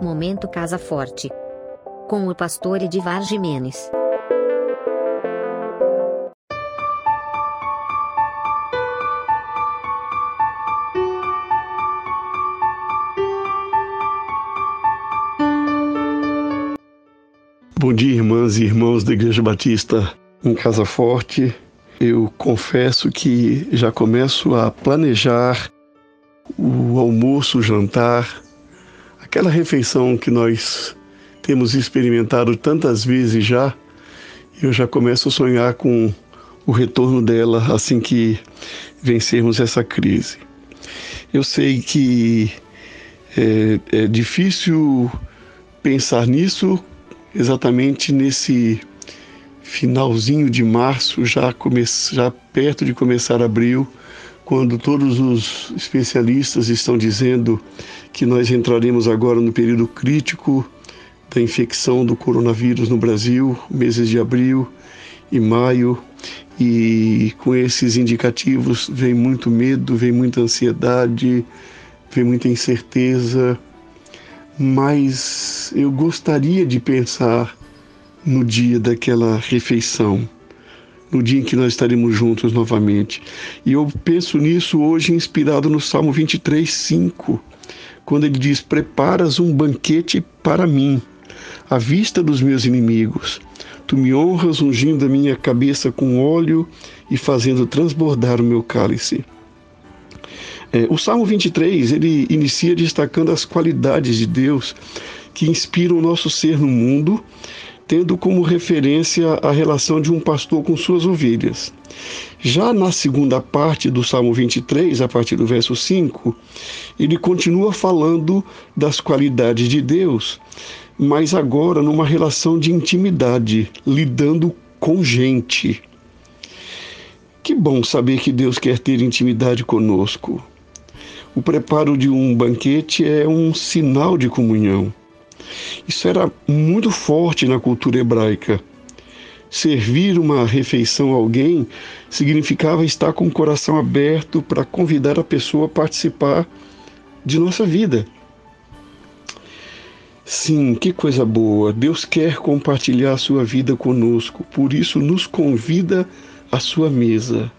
Momento Casa Forte. Com o pastor Edivar Jimenez. Bom dia, irmãs e irmãos da Igreja Batista em Casa Forte. Eu confesso que já começo a planejar o almoço, o jantar, aquela refeição que nós temos experimentado tantas vezes já. Eu já começo a sonhar com o retorno dela assim que vencermos essa crise. Eu sei que é, é difícil pensar nisso exatamente nesse finalzinho de março, já, come, já perto de começar abril, quando todos os especialistas estão dizendo que nós entraremos agora no período crítico da infecção do coronavírus no Brasil, meses de abril e maio, e com esses indicativos vem muito medo, vem muita ansiedade, vem muita incerteza, mas eu gostaria de pensar no dia daquela refeição, no dia em que nós estaremos juntos novamente. E eu penso nisso hoje inspirado no Salmo 23, 5, quando ele diz: Preparas um banquete para mim, à vista dos meus inimigos. Tu me honras ungindo a minha cabeça com óleo e fazendo transbordar o meu cálice. É, o Salmo 23 ele inicia destacando as qualidades de Deus que inspiram o nosso ser no mundo tendo como referência a relação de um pastor com suas ovelhas. Já na segunda parte do Salmo 23, a partir do verso 5, ele continua falando das qualidades de Deus, mas agora numa relação de intimidade, lidando com gente. Que bom saber que Deus quer ter intimidade conosco. O preparo de um banquete é um sinal de comunhão. Isso era muito forte na cultura hebraica. Servir uma refeição a alguém significava estar com o coração aberto para convidar a pessoa a participar de nossa vida. Sim, que coisa boa! Deus quer compartilhar a sua vida conosco, por isso nos convida à sua mesa.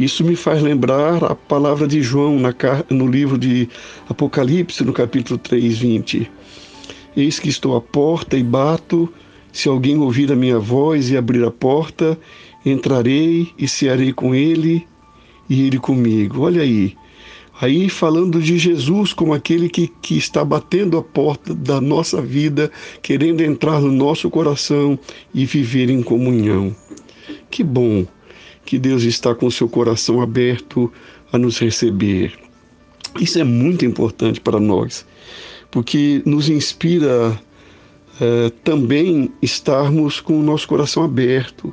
Isso me faz lembrar a palavra de João no livro de Apocalipse, no capítulo 3, 20. Eis que estou à porta e bato. Se alguém ouvir a minha voz e abrir a porta, entrarei e cearei com ele e ele comigo. Olha aí. Aí falando de Jesus como aquele que, que está batendo a porta da nossa vida, querendo entrar no nosso coração e viver em comunhão. Que bom que Deus está com seu coração aberto a nos receber. Isso é muito importante para nós porque nos inspira é, também estarmos com o nosso coração aberto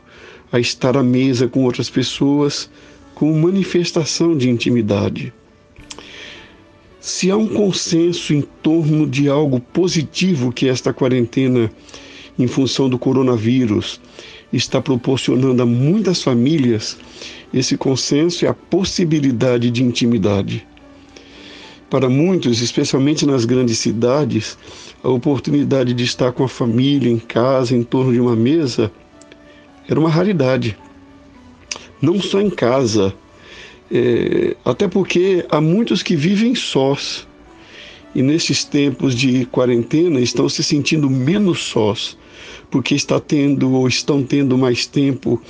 a estar à mesa com outras pessoas com manifestação de intimidade. Se há um consenso em torno de algo positivo que esta quarentena, em função do coronavírus, está proporcionando a muitas famílias, esse consenso é a possibilidade de intimidade. Para muitos, especialmente nas grandes cidades, a oportunidade de estar com a família em casa, em torno de uma mesa, era uma raridade. Não só em casa, é, até porque há muitos que vivem sós e nesses tempos de quarentena estão se sentindo menos sós, porque está tendo ou estão tendo mais tempo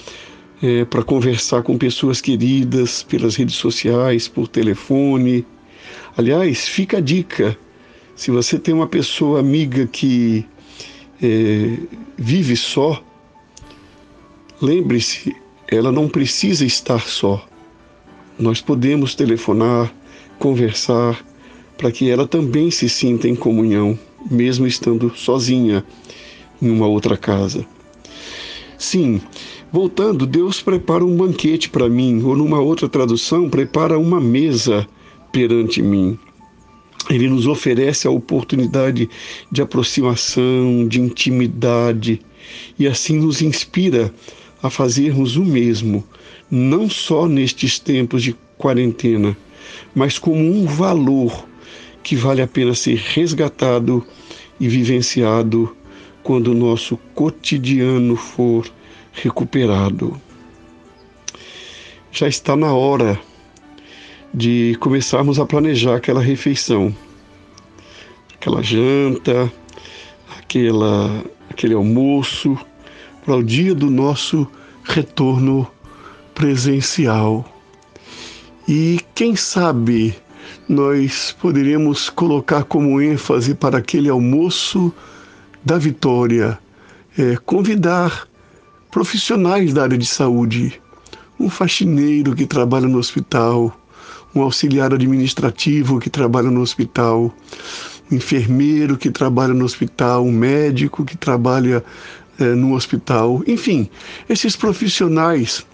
é, para conversar com pessoas queridas pelas redes sociais, por telefone, Aliás, fica a dica: se você tem uma pessoa amiga que é, vive só, lembre-se, ela não precisa estar só. Nós podemos telefonar, conversar, para que ela também se sinta em comunhão, mesmo estando sozinha em uma outra casa. Sim, voltando, Deus prepara um banquete para mim, ou numa outra tradução, prepara uma mesa perante mim. Ele nos oferece a oportunidade de aproximação, de intimidade e assim nos inspira a fazermos o mesmo, não só nestes tempos de quarentena, mas como um valor que vale a pena ser resgatado e vivenciado quando o nosso cotidiano for recuperado. Já está na hora de começarmos a planejar aquela refeição, aquela janta, aquela, aquele almoço para o dia do nosso retorno presencial. E quem sabe nós poderíamos colocar como ênfase para aquele almoço da vitória, é, convidar profissionais da área de saúde, um faxineiro que trabalha no hospital, um auxiliar administrativo que trabalha no hospital, um enfermeiro que trabalha no hospital, um médico que trabalha é, no hospital, enfim, esses profissionais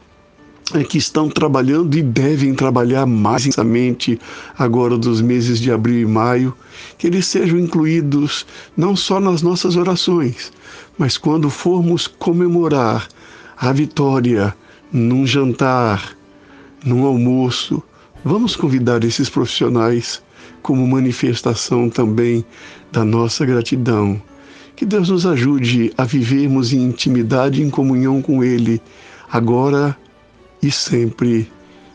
é, que estão trabalhando e devem trabalhar mais intensamente agora dos meses de abril e maio, que eles sejam incluídos não só nas nossas orações, mas quando formos comemorar a vitória num jantar, num almoço, vamos convidar esses profissionais como manifestação também da nossa gratidão. Que Deus nos ajude a vivermos em intimidade e em comunhão com Ele, agora e sempre,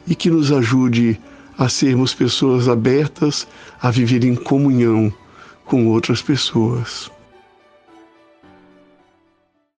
e que nos ajude a sermos pessoas abertas a viver em comunhão com outras pessoas.